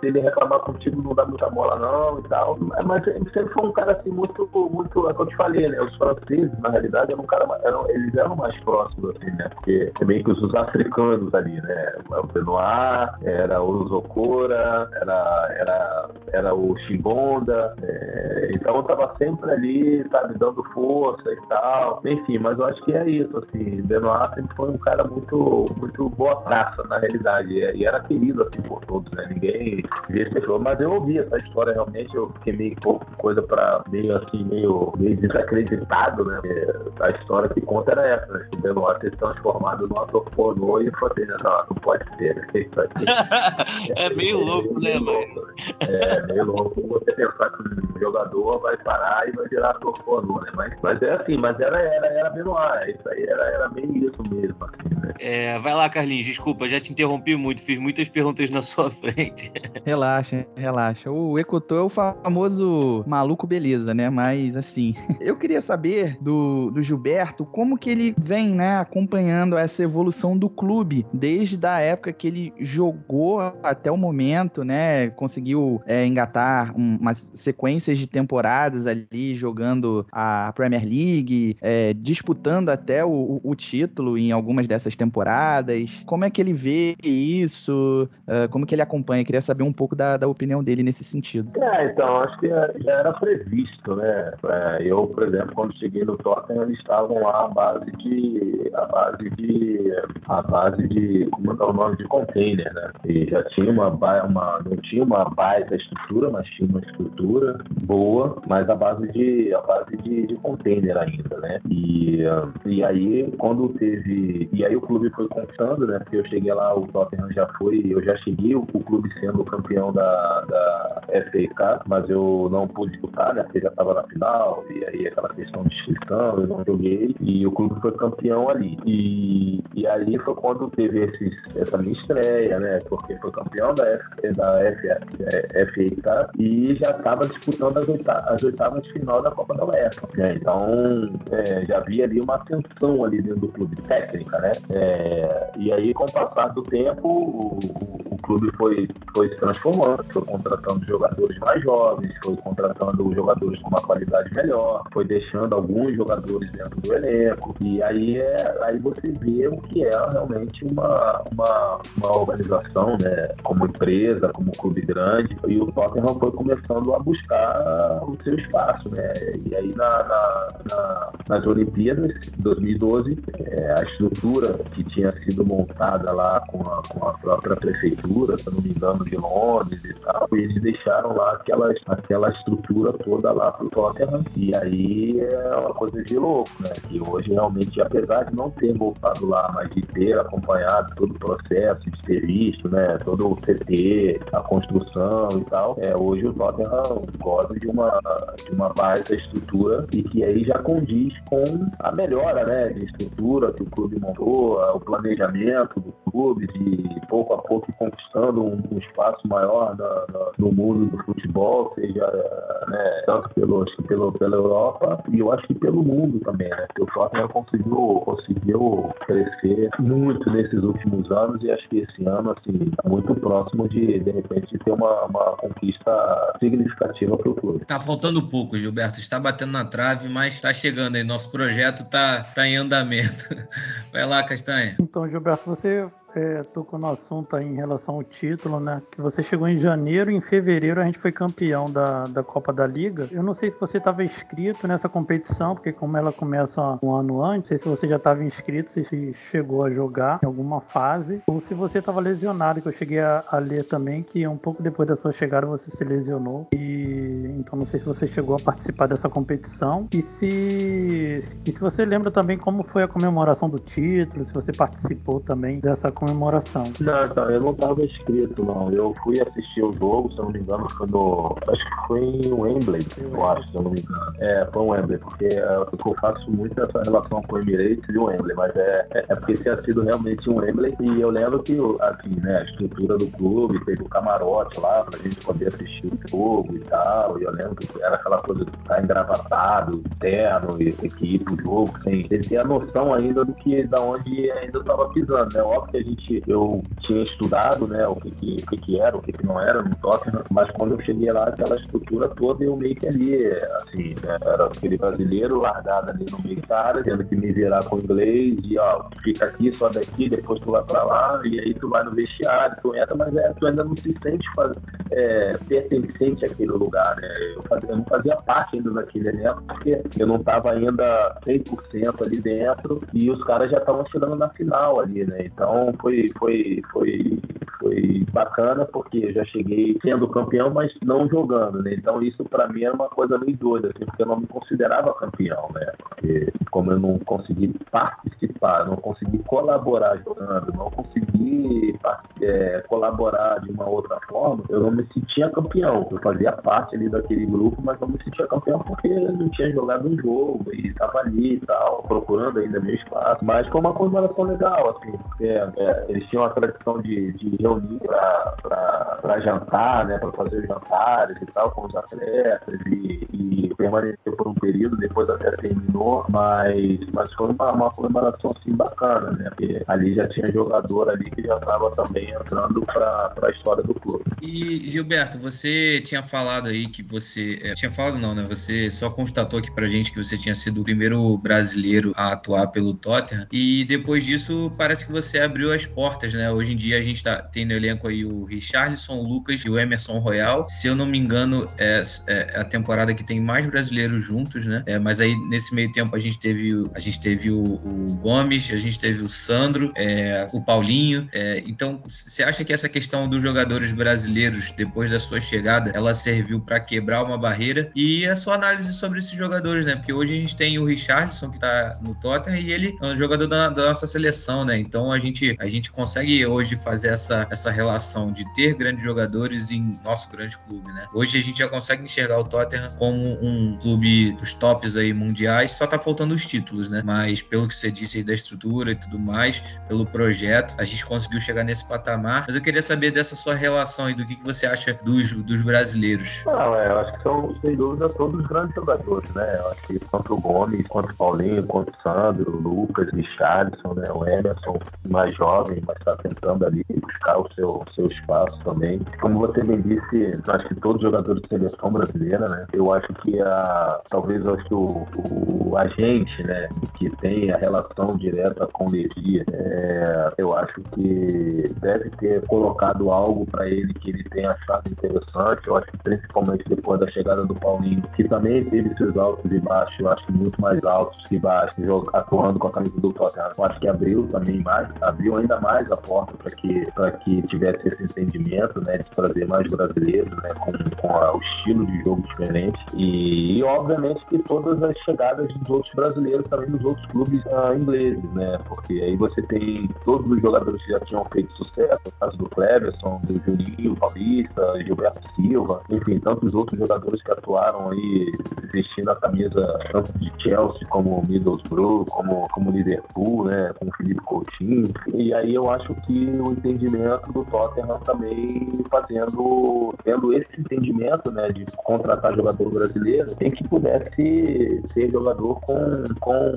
se ele reclamar contigo não dá muita bola não e tal. Mas ele sempre foi um cara, assim, muito, muito, é o que eu te falei, né? Os franceses, na realidade, eram um cara, eram, eles eram mais próximos, assim, né? Porque é meio que os africanos ali, né? O Era o Zocora, era, era, era o Chimbonda. É, então eu tava sempre ali, sabe, dando força e tal. Enfim, mas eu acho que é isso, assim. Benoit sempre foi um cara muito, muito boa praça, na realidade. E era querido, assim, por todos, né? Ninguém via fechou. Mas eu ouvi essa história realmente, eu fiquei meio pouco coisa pra meio assim, meio, meio desacreditado, né? A história que conta era essa, né? O Benoit ter se transformado num ator pornô e foi assim, não, não pode ser. É meio louco, né, mano? É, meio louco você pensar que um jogador vai parar e vai virar pornô, né? Mas, mas é assim, mas era, era, era Benoit, isso aí era, era bem isso mesmo, assim, né? É, vai lá, Carlinhos, desculpa, já te interrompi muito, fiz muitas perguntas na sua frente. Relaxa, relaxa. O Ecotô é o famoso maluco beleza, né? Mas assim, eu queria saber do, do Gilberto como que ele vem, né, acompanhando essa evolução do clube desde a época que ele jogou até o momento, né? Conseguiu é, engatar um, umas sequências de temporadas ali jogando a Premier League, é, disputando até o, o, título em algumas dessas temporadas. Como é que ele vê isso? Uh, como que ele acompanha? Queria saber um pouco da, da opinião dele nesse sentido. É, então, acho que já era previsto, né? É, eu, por exemplo, quando cheguei no Tottenham, eles estavam lá à base de. a base de. a base de. como é o nome? De container, né? E já tinha uma, uma. não tinha uma baita estrutura, mas tinha uma estrutura boa, mas a base de. a base de, de container ainda, né? E, e aí, quando teve. E aí o clube foi conquistando, né? Porque eu cheguei lá, o Tottenham já foi. Eu já cheguei, o, o clube sendo campeão da, da FA mas eu não pude disputar, né? Porque já estava na final, e aí aquela questão de inscrição, eu não joguei, e o clube foi campeão ali. E, e aí foi quando teve esses, essa minha estreia, né? Porque foi campeão da, F, da FA, FA Cup e já estava disputando as oitavas, as oitavas de final da Copa da UEFA. Né? Então é, já havia ali uma tensão ali dentro do clube técnica, né? É, e aí, com o passar do tempo, o, o, o clube foi, foi se transformando, foi contratando jogadores mais jovens, foi contratando jogadores com uma qualidade melhor, foi deixando alguns jogadores dentro do elenco. E aí, é, aí você vê o que é realmente uma, uma, uma organização, né? Como empresa, como clube grande. E o Tottenham foi começando a buscar o seu espaço, né? E aí na, na, na nas Olimpíadas 2012, é, a estrutura que tinha sido montada lá com a, com a própria prefeitura, se não me engano, de Londres e tal, e eles deixaram lá aquela, aquela estrutura toda lá pro Tottenham. E aí é uma coisa de louco, né? Que hoje realmente, apesar de não ter voltado lá, mas de ter acompanhado todo o processo, visto, né? Todo o CT, a construção e tal, é, hoje o Tottenham gosta de uma, de uma base estrutura e que aí já condiz com a melhora, né? De estrutura que o clube montou, o planejamento do clube, de pouco a pouco conquistando um, um espaço maior na, na, no mundo do futebol, seja né, tanto pelo, pelo, pela Europa e eu acho que pelo mundo também, né? O Tottenham conseguiu, conseguiu crescer muito nesses últimos anos e acho que esse ano, assim, tá muito próximo de, de repente, ter uma, uma conquista significativa para o clube. Tá faltando pouco, Gilberto. Está batendo na trave, mas está chegando aí. Nosso projeto tá, tá em andamento. Vai lá, Castanha. Então, Gilberto, você é, tocou no assunto aí em relação ao título, né? Que você chegou em janeiro e em fevereiro a gente foi campeão da, da Copa da Liga. Eu não sei se você estava inscrito nessa competição, porque como ela começa um ano antes, não sei se você já estava inscrito, se chegou a jogar em alguma fase, ou se você estava lesionado, que eu cheguei a, a, ler também que um pouco depois da sua chegada você se lesionou. E então não sei se você chegou a participar dessa competição. E se, e se você lembra também como foi a comemoração do título, se você participou também dessa comemoração. Não, então, eu não estava inscrito, não. Eu fui assistir o jogo, se eu não me engano, foi no. Acho que foi em Wembley, eu acho, se eu não me engano. É, foi em Wembley, porque é, eu faço muito essa relação com o Emirates e o Wembley, mas é, é, é porque tinha sido realmente um Wembley e eu lembro que, assim, né, a estrutura do clube, teve o camarote lá pra gente poder assistir o jogo e tal, e eu lembro que era aquela coisa de estar engravatado, terno, e equipe, o jogo, sem, sem ter a noção ainda do que, da onde ainda eu tava pisando, né? Óbvio que a gente eu tinha estudado, né, o que, que, o que, que era, o que, que não era no Tottenham, mas quando eu cheguei lá, aquela estrutura toda, eu meio que ali, assim, né, era aquele brasileiro largado ali no meio da área, tendo que me virar com inglês, e ó, fica aqui, só daqui, depois tu vai pra lá, e aí tu vai no vestiário tu entra, mas é, tu ainda não se sente é, pertencente àquele lugar, né? Eu, fazia, não fazia parte ainda daquele elenco, porque eu não estava ainda 100% ali dentro e os caras já estavam chegando na final ali, né? Então foi, foi, foi, foi bacana, porque eu já cheguei sendo campeão, mas não jogando, né? Então isso para mim era uma coisa meio doida, assim, porque eu não me considerava campeão, né? Porque como eu não consegui participar, não consegui colaborar jogando, não consegui é, colaborar de uma outra forma, eu não me sentia campeão. Eu fazia parte ali daquele grupo, mas não me sentia campeão porque não tinha jogado um jogo e estava ali e tal, procurando ainda meu espaço. Mas foi uma comemoração legal, assim, porque é, eles tinham a tradição de, de reunir para jantar, né, para fazer os jantares e tal com os atletas e, e permaneceu por um período, depois até terminou, mas, mas foi uma, uma comemoração assim bacana, né? Porque ali já tinha jogador ali que já estava também entrando para a história do clube. E Gilberto, você tinha falado aí que você. É, tinha falado não, né? Você só constatou aqui pra gente que você tinha sido o primeiro brasileiro a atuar pelo Tottenham. E depois disso, parece que você abriu as portas, né? Hoje em dia a gente tá, tem no elenco aí o Richarlison, o Lucas e o Emerson Royal. Se eu não me engano, é, é a temporada que tem mais brasileiros juntos, né? É, mas aí nesse meio tempo a gente teve, a gente teve o, o Gomes, a gente teve o Sandro, é, o Paulinho. É, então, você acha que essa questão dos jogadores brasileiros, depois da sua chegada, ela serviu para quebrar uma barreira? E a sua análise sobre esses jogadores, né? Porque hoje a gente tem o Richardson, que tá no Tottenham, e ele é um jogador da, da nossa seleção, né? Então a gente, a gente consegue hoje fazer essa, essa relação de ter grandes jogadores em nosso grande clube, né? Hoje a gente já consegue enxergar o Tottenham como um clube dos tops aí mundiais, só tá faltando os títulos, né? Mas pelo que você disse aí da estrutura e tudo mais, pelo projeto, a gente conseguiu chegar nesse patamar. Mas eu queria saber dessa sua relação aí, do que, que você acha dos, dos brasileiros. Não, é, eu acho que são, sem dúvida, todos grandes jogadores, né? Eu acho que tanto o Gomes, quanto o Paulinho, quanto o Sandro, o Lucas, o Richardson, né? O Emerson, mais jovem, mas está tentando ali buscar o seu, seu espaço também. Como você bem disse, acho que todos os jogadores de seleção brasileira, né? Eu acho que a, talvez acho que o, o agente, né? Que tem a relação direta com o Legia, é, eu acho que deve ter colocado algo para ele que ele tenha achado interessante. Eu acho que principalmente depois da chegada do Paulinho, que também teve seus altos e baixos, eu acho que muito mais altos que baixos, atuando com a camisa do Tottenham. Eu acho que abriu também mais, abriu ainda mais a porta para que, que tivesse esse entendimento, né, de trazer mais brasileiros, né, com, com a, o estilo de jogo diferente. E, e, obviamente que todas as chegadas dos outros brasileiros também dos outros clubes uh, ingleses, né, porque aí você tem todos os jogadores que já tinham feito sucesso, o caso do Cleberson, do Juninho, Paulista, Gilberto Silva, enfim, tantos outros jogadores que atuaram aí vestindo a camisa tanto de Chelsea como Middlesbrough, como, como Liverpool, né, como Felipe Coutinho. E aí eu acho que o entendimento do Tottenham também fazendo, tendo esse entendimento, né, de contratar jogador brasileiro, tem que pudesse ser jogador com, com,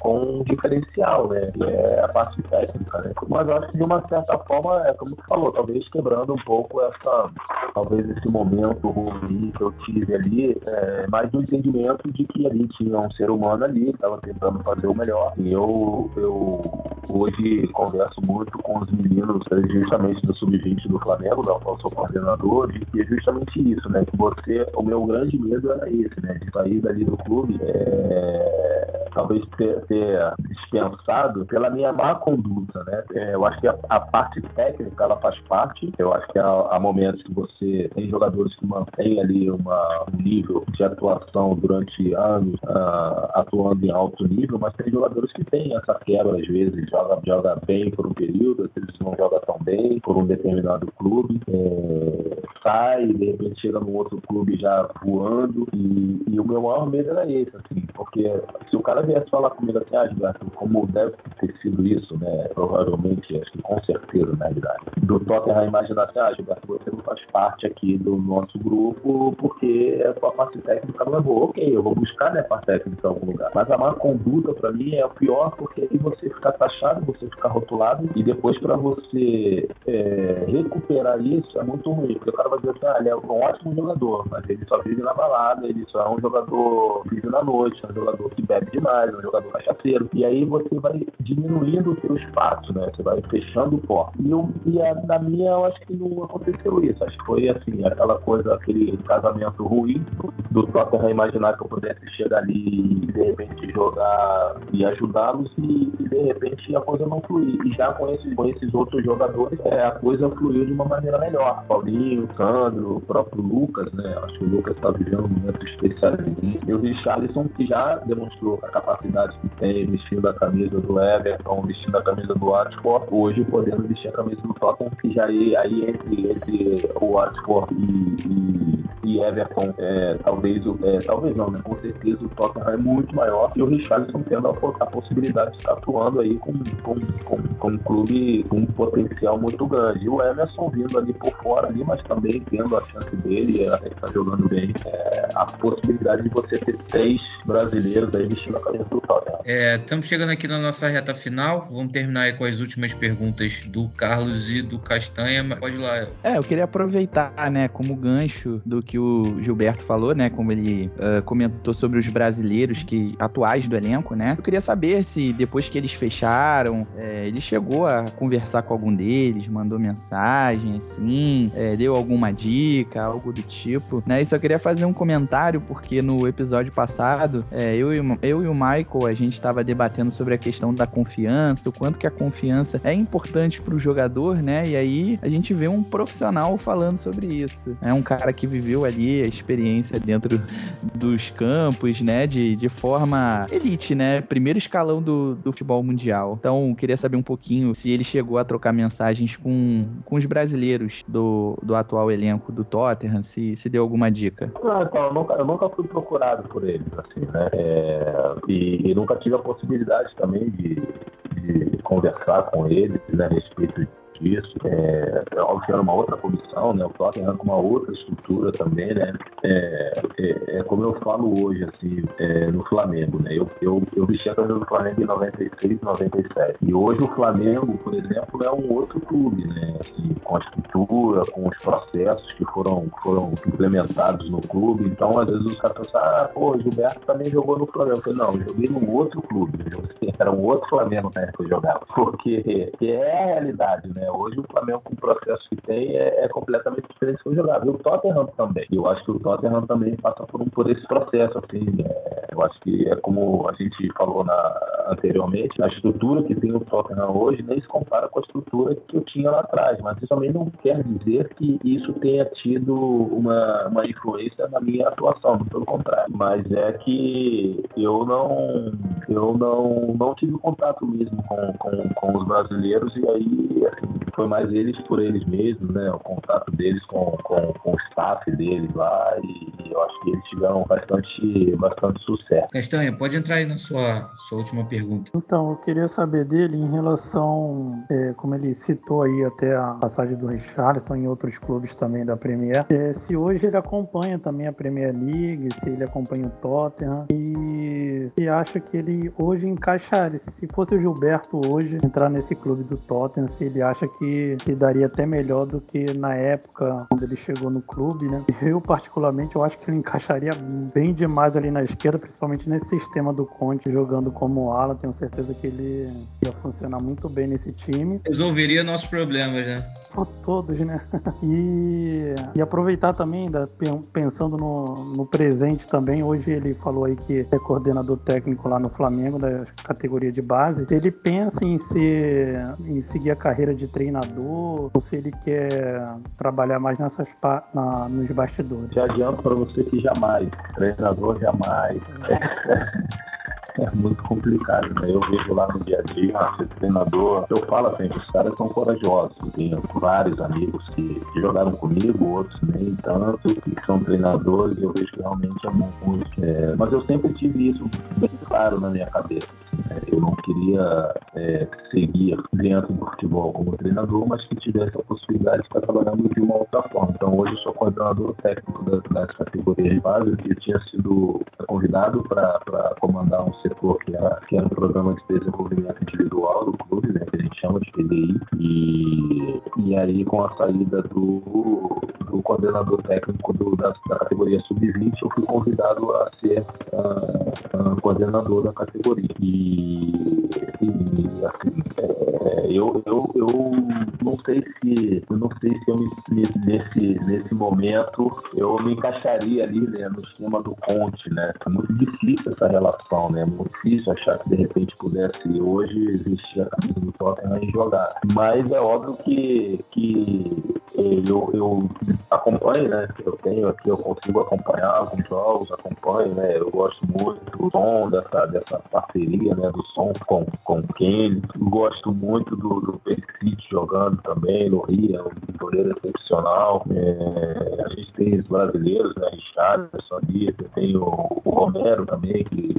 com um diferencial, né, que é a parte técnica, né. Mas eu acho que de uma certa forma, é como tu falou, talvez quebrando um pouco essa, talvez esse momento ruim que eu tive ali, é, mais do entendimento de que ali tinha um ser humano ali, estava tentando fazer o melhor. E eu, eu hoje converso muito com os meninos justamente do Sub-20 do Flamengo, da qual sou coordenador, de que é justamente isso, né? Que você, o meu grande medo era esse, né? De sair dali do clube, é, talvez ter, ter dispensado pela minha má conduta, né? É, eu acho que a, a, parte técnica, ela faz parte. Eu acho que há, há momentos que você tem jogadores que mantêm ali uma, um nível de atuação durante anos, uh, atuando em alto nível, mas tem jogadores que têm essa quebra, às vezes, joga, joga bem por um período, às vezes não joga tão bem por um determinado clube, é, sai, de repente chega num outro clube já voando, e, e, o meu maior medo era esse, assim, porque se o cara viesse falar comigo assim, ah, Gilberto, como deve ter sido isso, né, provavelmente, acho que com certeza, na realidade, do Tottenham imaginar assim, ah, Gilberto, você não faz parte aqui do nosso grupo porque a sua parte técnica não é boa. Ok, eu vou buscar minha parte técnica em algum lugar, mas a má conduta para mim é o pior porque aí você fica taxado, você fica rotulado e depois para você é, recuperar isso é muito ruim, porque o cara cara vai dizer assim, ah, ele é um ótimo jogador, mas ele só vive na balada, ele só é um jogador vive na noite, é um jogador que bebe demais, é um jogador cachaceiro. E aí você vai diminuindo o seu espaço, né? Você vai fechando o pó. E, eu, e a, na minha, eu acho que não aconteceu isso. Acho que foi assim, aquela coisa, aquele casamento ruim do Tottenham imaginar que eu pudesse chegar ali e de repente jogar e ajudá-los e, e, de repente a coisa não fluir. E já com esses, com esses outros jogadores, é, a coisa fluiu de uma maneira melhor. Paulinho, Sandro, o próprio Lucas, né? Acho que o Lucas está vivendo um momento especial E o Richarlison, que já demonstrou a capacidade que tem vestindo a camisa do Everton, vestindo a camisa do Watford, hoje podendo vestir a camisa do Tottenham, que já aí, aí entre, entre o Watford e, e, e Everton, é, talvez, é, talvez não, né? Com certeza o Tottenham é muito maior e o Richarlison tendo a, a possibilidade de estar atuando aí com, com, com, com um clube com um potencial muito grande. E o Emerson vindo ali por fora ali, mas também tendo a chance dele, até que está jogando bem, é, a possibilidade de você ter três brasileiros aí vestindo a camisa do Tottenham. É, estamos chegando aqui na nossa reta final, vamos terminar com as últimas perguntas do Carlos e do Castanha, mas pode ir lá. É, eu queria aproveitar, né, como gancho do que o Gilberto falou, né, como ele uh, comentou sobre os brasileiros que atuais do elenco, né, eu queria saber se depois que eles fecharam, é, ele chegou a conversar com algum deles, mandou mensagem, assim, é, deu alguma dica, algo do tipo, né? E só queria fazer um comentário, porque no episódio passado, é, eu, e, eu e o Michael, a gente estava debatendo sobre a questão da confiança, o quanto que a confiança é importante para o jogador, né? E aí a gente vê um profissional falando sobre isso. É um cara que viveu ali a experiência dentro dos campos, né? De, de forma elite, né? Primeiro escalão do, do futebol mundial. Então, queria saber um pouquinho se ele chegou a trocar mensagens com, com os brasileiros do, do atual elenco do Tottenham, se, se deu alguma dica. Não, então, eu nunca, eu nunca fui procurado por eles, assim, né? É, e, e, nunca tive a possibilidade também de, de conversar com eles né, a respeito disso. É, é óbvio que era uma outra comissão, né? O Tottenham com uma outra estrutura também, né? É, é, é como eu falo hoje, assim, é, no Flamengo, né? Eu, eu, eu vesti a camisa do Flamengo em 96, 97. E hoje o Flamengo, por exemplo, é um outro clube, né? Assim, com a estrutura, com os processos que foram, foram implementados no clube. Então, às vezes os caras pensam, ah, pô, o Gilberto também jogou no Flamengo. Eu falei, não, eu joguei num outro clube. Era um outro Flamengo né, que eu jogava. Porque é a realidade, né? Hoje o Flamengo, com o processo que tem, é, é completamente diferente do que jogava. E o Tottenham também. Eu acho que o Tottenham também passa por, um, por esse processo, assim. É, eu acho que é como a gente falou na, anteriormente, a estrutura que tem o Tottenham hoje nem se compara com a estrutura que eu tinha lá atrás. Mas isso também não quer dizer que isso tenha tido uma, uma influência na minha atuação, pelo contrário. Mas é que eu não, eu não, não tive contato mesmo com, com, com os brasileiros e aí assim, foi mais eles por eles mesmos, né? O contato deles com, com, com o staff deles lá e eu acho que eles tiveram bastante, bastante sucesso. Castanha, pode entrar aí na sua, sua última pergunta. Então, eu queria saber dele em relação, é, como ele citou aí até a passagem do Richardson em outros clubes também da Premier, é, se hoje ele acompanha também a Premier League, se ele acompanha o Tottenham e, e acha que ele hoje encaixaria, se fosse o Gilberto hoje entrar nesse clube do Tottenham, se ele acha que, que daria até melhor do que na época quando ele chegou no clube, né? Eu, particularmente, eu acho que ele encaixaria bem demais ali na esquerda, principalmente nesse sistema do Conte jogando como ala. Tenho certeza que ele ia funcionar muito bem nesse time. Resolveria nossos problemas, né? Todos, né? E, e aproveitar também, pensando no, no presente também, hoje ele falou aí que é coordenador técnico lá no Flamengo, da categoria de base. Ele pensa em ser, em seguir a carreira de treinador ou se ele quer trabalhar mais nessas na, nos bastidores. Já adianto para você que jamais, treinador jamais. é muito complicado, né? Eu vejo lá no dia a dia, ser treinador, eu falo assim, os caras são corajosos. Tenho vários amigos que, jogaram comigo, outros nem tanto, que são treinadores, eu vejo que realmente é muito. É, mas eu sempre tive isso bem claro na minha cabeça. Eu não queria é, seguir dentro do futebol como treinador, mas que tivesse a possibilidade de estar trabalhando de uma outra forma. Então hoje eu sou coordenador técnico das, categorias de base, que tinha sido convidado para comandar um setor que era, que era um programa de desenvolvimento individual do clube, né, que a gente chama de PDI, e, e aí com a saída do, do coordenador técnico do, da, da, categoria sub-20, eu fui convidado a ser coordenador da categoria. E, e assim, é, eu, eu, eu não sei se eu não sei se eu me, nesse, nesse momento eu me encaixaria ali né, no esquema do Conte, né? É muito difícil essa relação, né? Muito difícil achar que de repente pudesse hoje existir a camisa do Tottenham jogar. Mas é óbvio que, que eu, eu acompanho, né? Eu tenho aqui, eu consigo acompanhar alguns jogos, acompanho, né? Eu gosto muito do som, dessa, dessa parceria, né? Do som com, com Kane. Gosto muito do, do City jogando também no Rio, é um goleiro excepcional. É, a gente tem os brasileiros, né? Richardson ali, tem o, o Romero também, que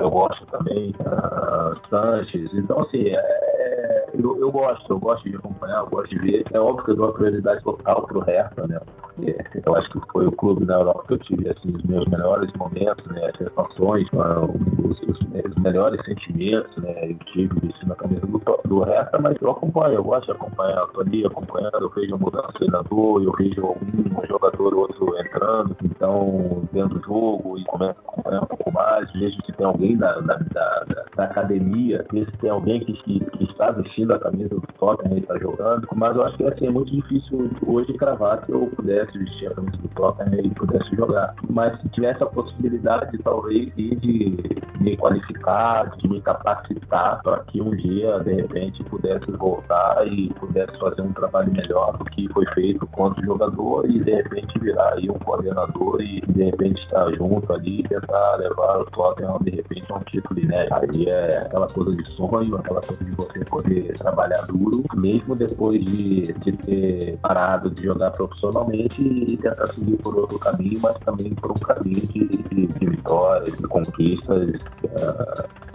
eu gosto também, uh, Sanches. Então, assim, é, eu, eu gosto, eu gosto de acompanhar, eu gosto de ver. É óbvio que eu dou a prioridade total pro Hertha, né? Porque eu acho que foi o clube na Europa que eu tive assim, os meus melhores momentos, né? As sensações, os, os, os, melhores sentimentos, né? Eu tive vestindo a camisa do, do Hertha, mas eu acompanho, eu gosto de acompanhar. Tô ali acompanhando, eu vejo a mudança de treinador, eu vejo um jogador ou outro entrando, então, dentro do jogo e começo a acompanhar um pouco mais, vejo se tem alguém da, da, da, da academia, ver se tem alguém que, que, que está vestindo a camisa do Tottenham e está jogando, mas eu acho que assim, é muito difícil hoje cravar que eu pudesse vestir a camisa do Tottenham e pudesse jogar. Mas se tivesse a possibilidade, talvez, de me qualificar, de me capacitar para que um dia, de repente, pudesse voltar e pudesse fazer um trabalho melhor do que foi feito contra o jogador e, de repente, virar aí um coordenador e, de repente, estar junto ali e tentar levar o Tottenham, de repente, a um título inédito. Aí é aquela coisa de sonho, aquela coisa de você poder trabalhar duro, mesmo depois de, de ter parado de jogar profissionalmente e tentar seguir por outro caminho, mas também por um caminho de, de, de vitórias, de conquistas. Uh,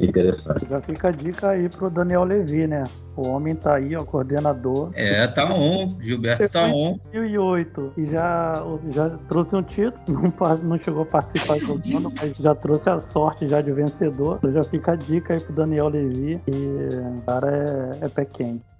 é interessante. Já fica a dica aí pro Daniel Levi, né? O homem tá aí, ó, coordenador. É, tá on. Gilberto tá on. Em 2008 e já, já trouxe um título, não, não chegou a participar do ano, mas já trouxe a sorte já de vencedor. Então já fica a dica aí pro Daniel Levi. E o cara é, é pé quente.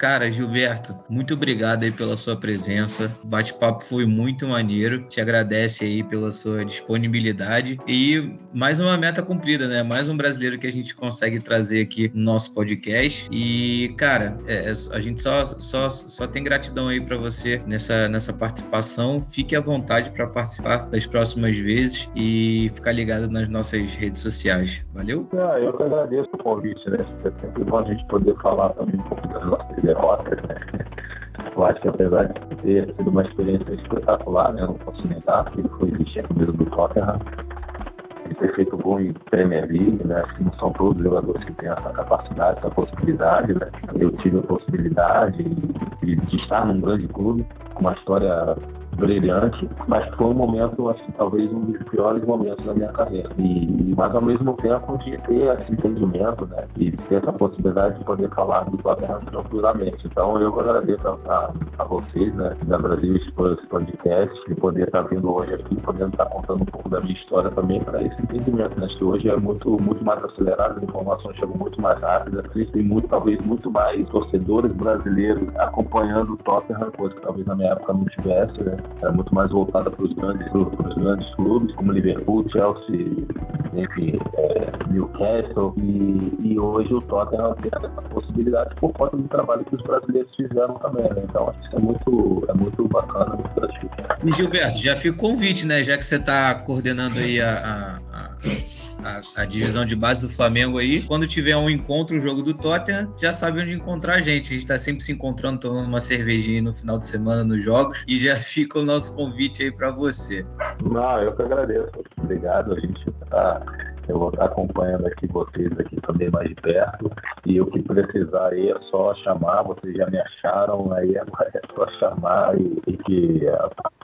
Cara, Gilberto, muito obrigado aí pela sua presença. O bate-papo foi muito maneiro. Te agradece aí pela sua disponibilidade e mais uma meta cumprida, né? Mais um brasileiro que a gente consegue trazer aqui no nosso podcast. E, cara, é, é a gente só, só, só tem gratidão aí para você nessa, nessa participação. Fique à vontade para participar das próximas vezes e ficar ligado nas nossas redes sociais. Valeu? Ah, eu que agradeço o convite, né? É sempre bom a gente poder falar também um pouco das nossas derrotas, né? Eu acho que apesar de ter sido uma experiência espetacular, né? Eu não posso negar que foi vestir a camisa do Tottenham de ter feito gol em Premier League, né? Acho que não são todos os jogadores que têm essa capacidade, essa possibilidade, né? Eu tive a possibilidade de, de estar num grande clube, com uma história brilhante, mas foi um momento, que talvez um dos piores momentos da minha carreira. E, mas ao mesmo tempo de ter esse entendimento, né? E ter essa possibilidade de poder falar do Tottenham tranquilamente. Então eu agradeço a, a, vocês, né, da Brasil por esse podcast, de poder estar vindo hoje aqui, podendo estar contando um pouco da minha história também para esse entendimento, né? Que hoje é muito, muito mais acelerado, as informações chegam muito mais rápidas, existem muito, talvez muito mais torcedores brasileiros acompanhando o Tottenham, coisa que talvez na minha época não tivesse, né? Era muito mais voltada para os grandes, grandes clubes, como Liverpool, Chelsea, enfim, é, Newcastle, e, e, hoje o Tottenham tem essa possibilidade por conta do trabalho que os brasileiros fizeram também, né? Então acho que isso é muito, é muito bacana, muito gratificante. Gilberto, já fica o convite, né? Já que você está coordenando aí a, a, a, divisão de base do Flamengo aí, quando tiver um encontro, um jogo do Tottenham, já sabe onde encontrar a gente. A gente está sempre se encontrando, tomando uma cervejinha no final de semana nos jogos, e já fica o nosso convite aí para você. Não, eu que agradeço. Obrigado. A gente tá. Eu vou estar acompanhando aqui vocês aqui também mais de perto. E o que precisar aí é só chamar, vocês já me acharam, aí é só chamar e, e que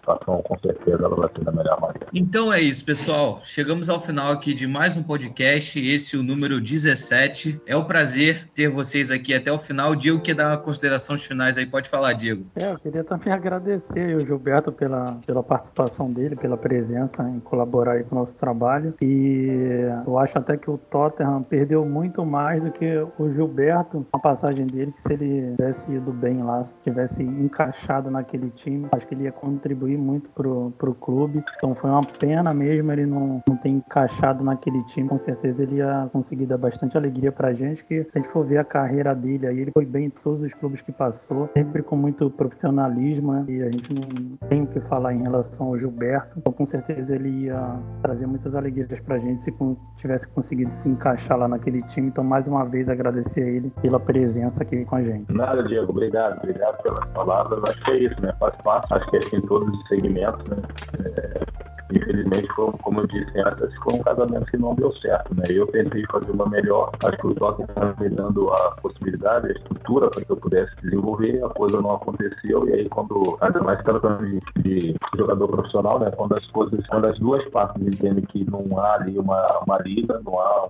participação com certeza ela vai ser da melhor maneira. Então é isso, pessoal. Chegamos ao final aqui de mais um podcast, esse é o número 17. É um prazer ter vocês aqui até o final. Diego quer dar considerações finais aí, pode falar, Diego. É, eu queria também agradecer o Gilberto pela, pela participação dele, pela presença em colaborar aí com o nosso trabalho. E eu acho até que o Tottenham perdeu muito mais do que o Gilberto, a passagem dele, que se ele tivesse ido bem lá, se tivesse encaixado naquele time, acho que ele ia contribuir muito pro, pro clube. Então foi uma pena mesmo ele não, não ter encaixado naquele time. Com certeza ele ia conseguir dar bastante alegria pra gente, que se a gente for ver a carreira dele aí, ele foi bem em todos os clubes que passou, sempre com muito profissionalismo, né? E a gente não tem o que falar em relação ao Gilberto. Então com certeza ele ia trazer muitas alegrias pra gente se tivesse conseguido se encaixar lá naquele time. Então, mais uma vez, agradecer a ele pela presença aqui com a gente. Nada, Diego. Obrigado. Obrigado pelas palavras. Acho que é isso, né? Faz parte. Acho que é em todos os segmentos, né? É infelizmente, foi, como eu disse antes, foi um casamento que não deu certo, né? Eu tentei fazer uma melhor, acho que o Toque estava me dando a possibilidade, a estrutura para que eu pudesse desenvolver, a coisa não aconteceu, e aí quando, ainda mais tratando de, de jogador profissional, né? Quando as coisas, quando as duas partes entendem que não há ali uma, uma liga, não há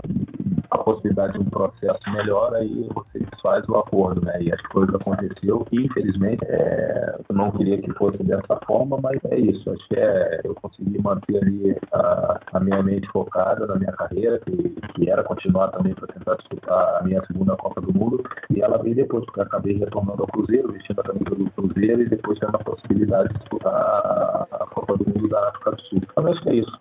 a possibilidade de um processo melhor, aí você faz o acordo, né? E as coisas aconteceu e, infelizmente, é, eu não queria que fosse dessa forma, mas é isso. Acho que é, eu consegui manter ali a, a minha mente focada na minha carreira, que, que era continuar também para tentar disputar a minha segunda Copa do Mundo, e ela veio depois, porque eu acabei retornando ao Cruzeiro, vestindo a camisa do Cruzeiro e depois tendo a possibilidade de disputar a, a Copa do Mundo da África do Sul. Então, acho que é isso.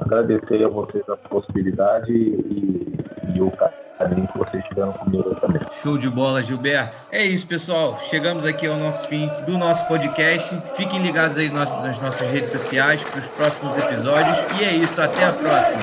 Agradecer a vocês a possibilidade e, e o carinho que vocês tiveram comigo também. Show de bola, Gilberto. É isso, pessoal. Chegamos aqui ao nosso fim do nosso podcast. Fiquem ligados aí nas nossas redes sociais para os próximos episódios. E é isso, até a próxima.